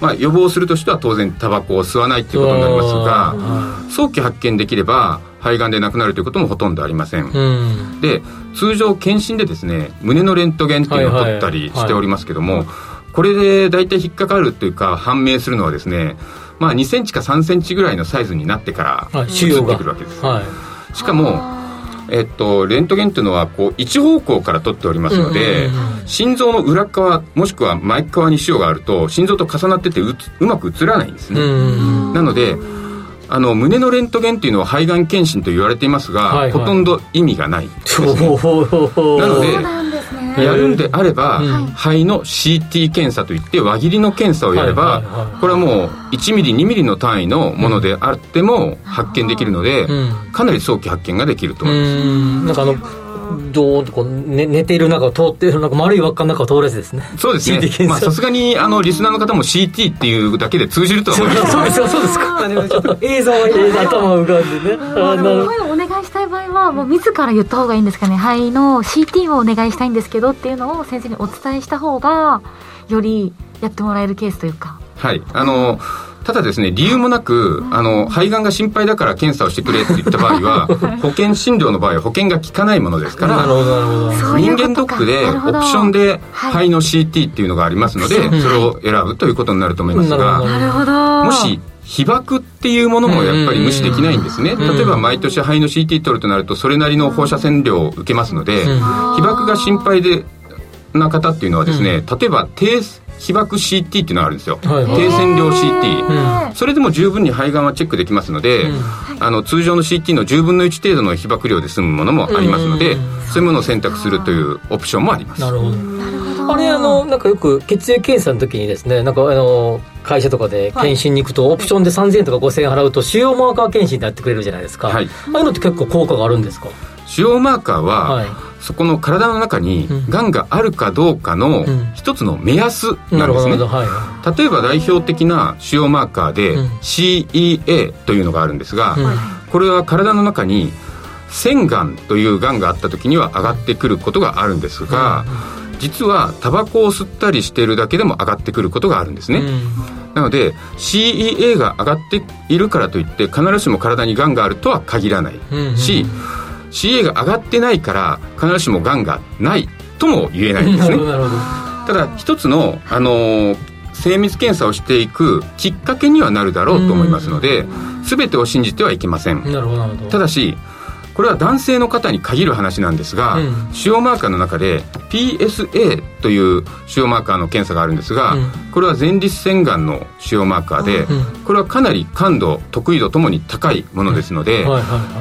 まあ、予防するとしては当然タバコを吸わないということになりますがは早期発見できれば肺がんで亡くなるということもほとんどありません、いうん。で通常検診でですね胸のレントゲンっていうのを取ったりしておりますけども、これで大体引っかかるというか判明するのはですねまあ2センチか3センチぐらいのサイズになってからはい移ってくるわけです、はい。しかもえっと、レントゲンっていうのはこう一方向から撮っておりますので、うんうんうん心臓の裏側もしくは前側に腫瘍があると心臓と重なっててうつうまく映らないんですね、うんなのであの胸のレントゲンっていうのは肺がん検診と言われていますが、はいはい。ほとんど意味がないね。なのでそうなんですねやるんであれば、うん肺の CT 検査といって輪切りの検査をやれば、はいはいはいこれはもう1ミリ2ミリの単位のものであっても発見できるので、うん。かなり早期発見ができると思います、うん。なんかあのドーンとこう、ね、寝ている中を通っているなんか丸い輪っかの中を通るやつですね。そうですね。まあさすがにあのリスナーの方も CT っていうだけで通じるとは思います。そうですかそうですか。映像は 映像頭浮かんでねはもう自ら言った方がいいんですかね。肺の CT をお願いしたいんですけどっていうのを先生にお伝えした方がよりやってもらえるケースというか。はい。あのただですね理由もなくあの肺がんが心配だから検査をしてくれって言った場合は 保険診療の場合は保険が効かないものですからなるほど人間ドックでオプションではい。肺の CT っていうのがありますので、それを選ぶということになると思いますがなるほど。もし被爆っていうものもやっぱり無視できないんですね。うん例えば毎年肺の CT 取るとなるとそれなりの放射線量を受けますので、うん。被爆が心配でな方っていうのはですね、例えば低被爆 CT っていうのがあるんですよ。はいはい。低線量 CT。うん。それでも十分に肺がんはチェックできますので、うん。あの通常の CT の10分の1程度の被爆量で済むものもありますので、うんそういうものを選択するというオプションもあります。なるほど。あれあのなんかよく血液検査の時にですねなんかあの会社とかで検診に行くと、オプションで3000円とか5000円払うと腫瘍マーカー検診ってやってくれるじゃないですか、はい。ああいうのって結構効果があるんですか？腫瘍マーカーは、はい。そこの体の中にうん。がんがあるかどうかのうん。一つの目安ななんるほですね、ど。はい。は例えば代表的な腫瘍マーカーでうん。CEA というのがあるんですが、うん。これは体の中に腺がんというがんがあった時には上がってくることがあるんですが、実はタバコを吸ったりしているだけでも上がってくることがあるんですね、うん。なので CEA が上がっているからといって必ずしも体にがんがあるとは限らない。うんし、CA が上がってないから必ずしもがんがないとも言えないんですね。ただ一つの、あのー精密検査をしていくきっかけにはなるだろうと思いますので全てを信じてはいけません。ただしこれは男性の方に限る話なんですが、うん。腫瘍マーカーの中で PSA という腫瘍マーカーの検査があるんですが、うん。これは前立腺がんの腫瘍マーカーで、うんこれはかなり感度得意度ともに高いものですので、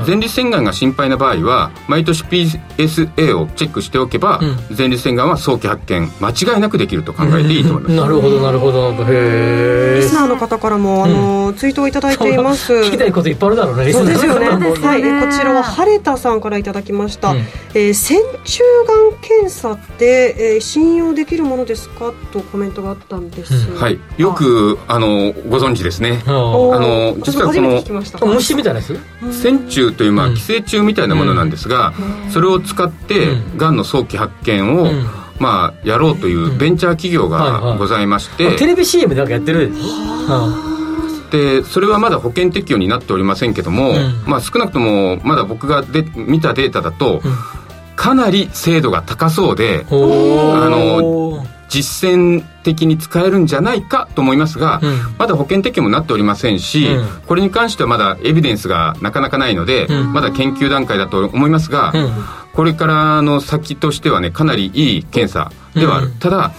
前立腺がんが心配な場合は毎年 PSA をチェックしておけば、う前立腺がんは早期発見間違いなくできると考えていいと思います、なるほどなるほど。へえリスナーの方からも、あのツイートをいただいています。聞きたいこといっぱいあるだろうねリスナーそうですよね。の方もはい、こちらは晴れたさんからいただきました。うん。えー線虫がん検査って、えー信用できるものですか？とコメントがあったんです。うん。はい。よくあのご存知ですね。あの実はこの初めて聞きました。あ虫みたいなやつ？線虫という、まあ、うん。寄生虫みたいなものなんですが、それを使ってうん。がんの早期発見を、うん。まあ、やろうというベンチャー企業はいはい。がございまして、あテレビ CM でなんかやってるでしょ？でそれはまだ保険適用になっておりませんけども、ん。まあ、少なくともまだ僕がで見たデータだと、うん。かなり精度が高そうであの実践的に使えるんじゃないかと思いますが、うん。まだ保険適用もなっておりませんし、うん。これに関してはまだエビデンスがなかなかないので、うん。まだ研究段階だと思いますが、うん。これからの先としてはねかなりいい検査ではある、うん。ただ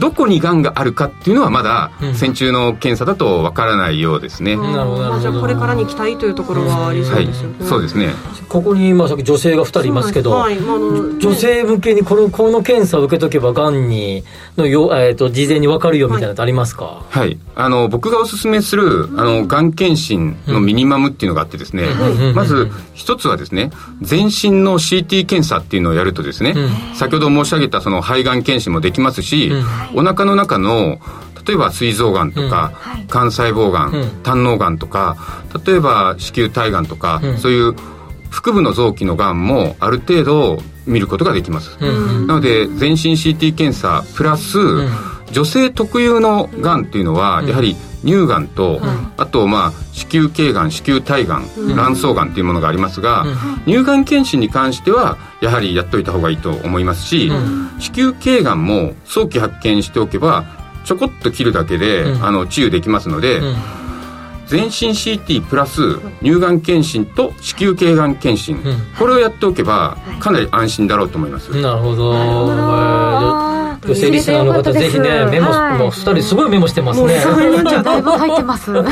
どこにがんがあるかっていうのはまだうん。線虫の検査だとわからないようですね、なるほどなるほど。じゃあこれからに期待というところはありそうはいですよね。そうですね。ここに今さっき女性が2人いますけど、はい、まああの女性向けにこのこの検査を受けとけばがんにのよ、えー、と事前に分かるよみたいなのってありますか、はい。あの僕がおすすめするあのがん。検診のミニマムっていうのがあってですね、うん。まず一つはですね全身の CT 検査っていうのをやるとですね、う先ほど申し上げたその肺がん検診もできますし、お腹の中の例えば膵臓がんとか、肝細胞がん、うん。胆のがんとか例えば子宮体がんとか、うん。そういう腹部の臓器のがんもある程度見ることができます、うん。なので全身 CT 検査プラス、ん。女性特有のがんっていうのは、やはり乳がんと、あとまあ子宮頸がん子宮体がん、卵巣がんっていうものがありますが、乳がん検診に関してはやはりやっといた方がいいと思いますし、子宮頸がんも早期発見しておけばちょこっと切るだけで、うん。あの治癒できますので、うん。全身 CT プラス乳がん検診と子宮頸がん検診、ん。これをやっておけばかなり安心だろうと思います、なるほど、えー女性リスナーの方ぜひねメモ、はい。もう2人すごいメモしてますね。だいぶ入ってます。やっぱ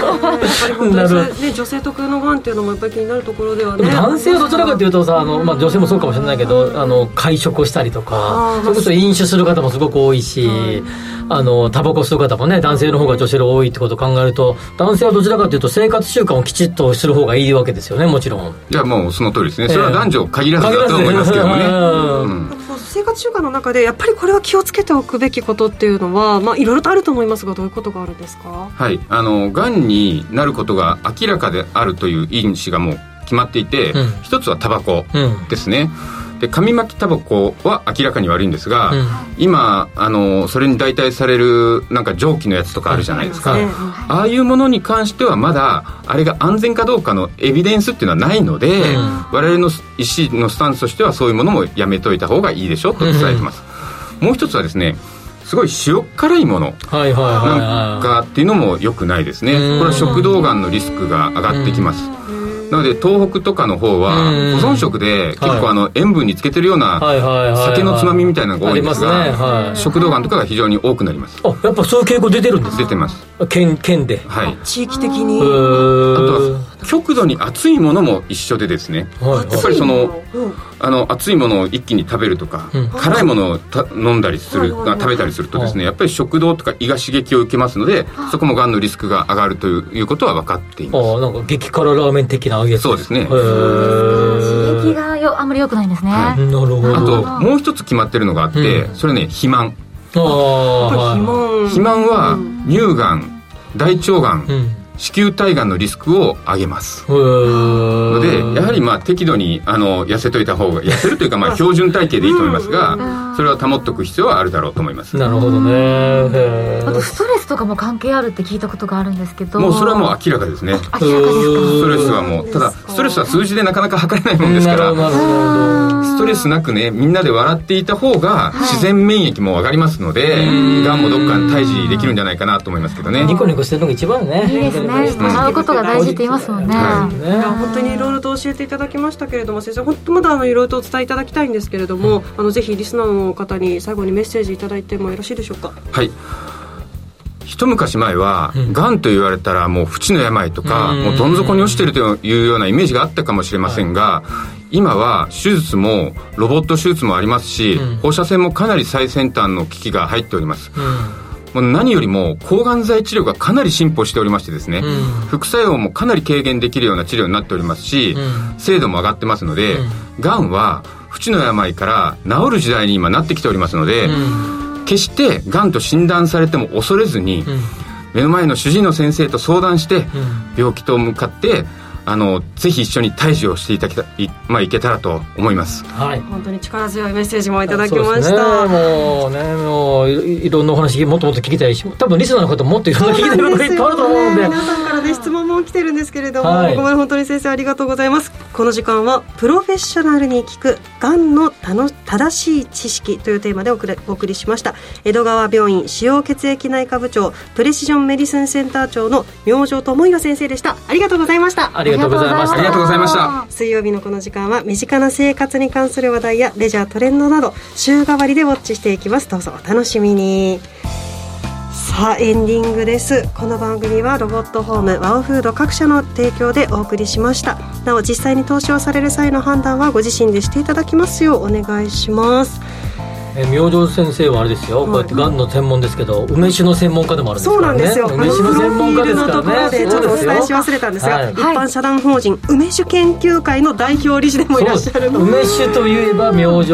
り本当にそれね女性特有のがんっていうのもやっぱり気になるところではね。でも男性はどちらかというとさあの、まあ、女性もそうかもしれないけどあの会食をしたりとかそれこそ飲酒する方もすごく多いし、あのタバコ吸う方もね男性の方が女性より多いってことを考えると男性はどちらかというと生活習慣をきちっとする方がいいわけですよねもちろん。いやもうその通りですね。それは男女限らずだとは思いますけどもね、生活習慣の中でやっぱりこれは気をつけておくべきことっていうのはまあいろいろとあると思いますがどういうことがあるんですか？はい、あのがんになることが明らかであるという因子がもう決まっていて、うん。一つはタバコうんですねで紙巻きタバコは明らかに悪いんですが、うん。今あのそれに代替されるなんか蒸気のやつとかあるじゃないですか、はいああいうものに関してはまだあれが安全かどうかのエビデンスっていうのはないので、我々の医師のスタンスとしてはそういうものもやめといた方がいいでしょと伝えてます、もう一つはですねすごい塩辛いもの。なんはかっていうのも良くないですね。うん。これは食道がんのリスクが上がってきますなので東北とかの方はうん。保存食で結はい。構あの塩分につけてるよういな酒のつまみみたいなのが多いんですがはい。食道がんとかが非常に多くなります。あやっぱそういう傾向出てるんです出てます。県県で。はい。地域的に？あとは極度に熱いものも一緒でですねはいはい。やっぱりそのうん。あの熱いものを一気に食べるとか、うん。辛いものをた飲んだりする、はい食べたりするとですねやっぱり食道とか胃が刺激を受けますのでそこもがんのリスクが上がるといういうことは分かっています。ああなんか激辛ラーメン的なやつそうですね。へー。刺激がよあんまり良くないんですね、はなるほど。あともう一つ決まってるのがあって、うん。それね肥満。ああ肥は満。肥満は乳がん大腸がん、いうん子宮体がんのリスクを上げます。のでやはりまあ適度にあの痩せといた方が痩せるというかまあ 標準体型でいいと思いますがそれは保っておく必要はあるだろうと思います。なるほどね。あとストレスとかも関係あるって聞いたことがあるんですけど。もうそれはもう明らかですね。明らかですか？ストレスはもうただストレスは数字でなかなか測れないもんですからストレスなくねみんなで笑っていた方が自然免疫も上がりますのでがんもどっかに退治できるんじゃないかなと思いますけどね。ニコニコしてるのが一番ね。いいですね笑うことが大事って言いますもんね、本当にいろいろと教えていただきましたけれども先生本当まだあのいろいろとお伝えいただきたいんですけれども、あのぜひリスナーの方に最後にメッセージいただいてもよろしいでしょうか？はい。一昔前は、うん。がんと言われたらもう不治の病とか、うん。もうどん底に落ちてるというようなイメージがあったかもしれませんが、今は手術もロボット手術もありますし、うん放射線もかなり最先端の機器が入っておりますうんもう何よりも抗がん剤治療がかなり進歩しておりましてですね、うん。副作用もかなり軽減できるような治療になっておりますし、うん。精度も上がってますので、がんは不治の病から治る時代に今なってきておりますので、うん。決してがんと診断されても恐れずに、うん。目の前の主治医の先生と相談して、うん。病気と向かってあのぜひ一緒に退治をしていただきたい,、まあ、いけたらと思います。はい。本当に力強いメッセージもいただきましそうですね。た、もうねもういいろんなお話もっともっと聞きたいし多分リスナーの方ももっといろんな聞きたいことがいっぱいあると思うんで。皆さんからね質問も来てるんですけれども、はい。ここまで本当に先生ありがとうございますこの時間はプロフェッショナルに聞くがんのたの正しい知識というテーマでお送りお送りしました。江戸川病院腫瘍血液内科部長プレシジョンメディスンセンター長の明星智弘先生でした。ありがとうございました。ありがとうございました。ありがとうございました。水曜日のこの時間は身近な生活に関する話題やレジャートレンドなど週替わりでウォッチしていきます。どうぞお楽しみにさあエンディングです。この番組はロボットホームワオフード各社の提供でお送りしました。なお実際に投資をされる際の判断はご自身でしていただきますようお願いします。え明星先生はあれですよ、こうやってがんの専門ですけど梅酒の専門家でもあるんですからね。そうなんですよ。梅酒の専門家ですのところからねでちょっとお伝えし忘すれたんですが、はい。一般社団法人梅酒研究会の代表理事でもいらっしゃる。の梅酒といえば明星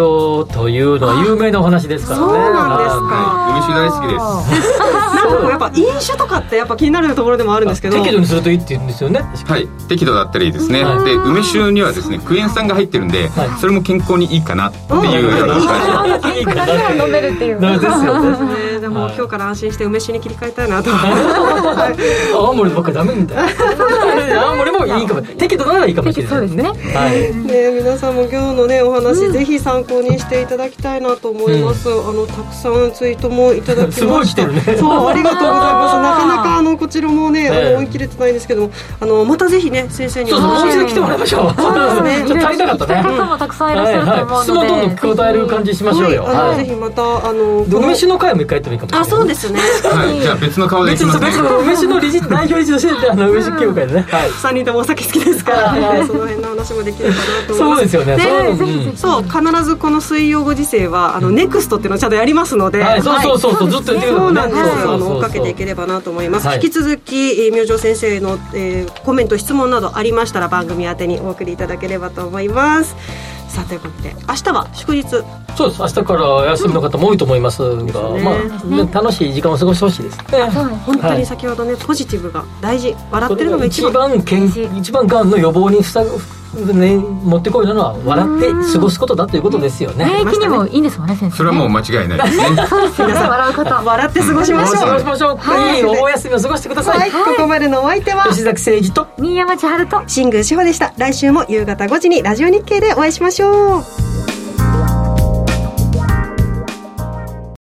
というのは有名なお話ですからね。そうなんですか。はい。梅酒大好きです。なんかこうやっぱ飲酒とかってやっぱ気になるところでもあるんですけど。適度にするといいって言うんですよね。はい。適度だったらいいですね、はい。で梅酒にはですねクエン酸が入ってるんで、はい。それも健康にいいかなっていうような感じいいかな飲めるっていう。ですよね。ねでも、はい。今日から安心して梅酒に切り替えたいなと。は い青森ばっかダメみたい。な 青森もいいかも。適度ならいいかもしれないですね。はい。ね、皆さんも今日のねお話、ぜひ参考にしていただきたいなと思います、あのたくさんツイートもいただきました。すごい来てるね。そうありがとうございます。なかなかあのこちらもね、あえ。えの追い切れてないんですけどもあのまたぜひね先生にそうそうもう一度き来てもらいましょう。そうですね。ちょっと足りなかったね。方もたくさんいらっしゃると思うので、質問どんどん答える感じしましょうよ。はい、ぜひまたあので梅酒の会も一回やってもいいかもしれない。あそうですね。はい。じゃあ別の顔でいきますね。別の別の梅酒の理事代表理事としてあの梅酒協会でねはい3人ともお酒好きですから、ね、その辺の話もできればなと思いますそうですよねそういうのうんそう必ずこの水曜ご時世はあのネクストっていうのをちゃんとやりますので、はいそうそうそうそうずっと言ってくれそうるなんですよ、あそうそうそうの追っかけていければなと思います、はい引き続き、えー、明星先生の、えーコメント質問などありましたら番組宛てにお送りいただければと思いますさあということで明日は祝日そうです。明日から休みの方も多いと思いますが、ね。まあ、ね楽しい時間を過ごしてほしいです。ね。本当に先ほどね、ポジティブが大事。笑ってるのが一一番一番がんの予防にふさね、持ってこいなのは笑って過ごすことだということですよね。免疫にもいいんですもんね先生ね。それはもう間違いないです。ねそうですよね。笑うこと笑って過ごしましょう、過ごしましょう。い。い。お休みを過ごしてください。はい、ここまでのお相手は吉崎誠二と新山千春と新宮志保でした。来週も夕方5時にラジオ日経でお会いしましょう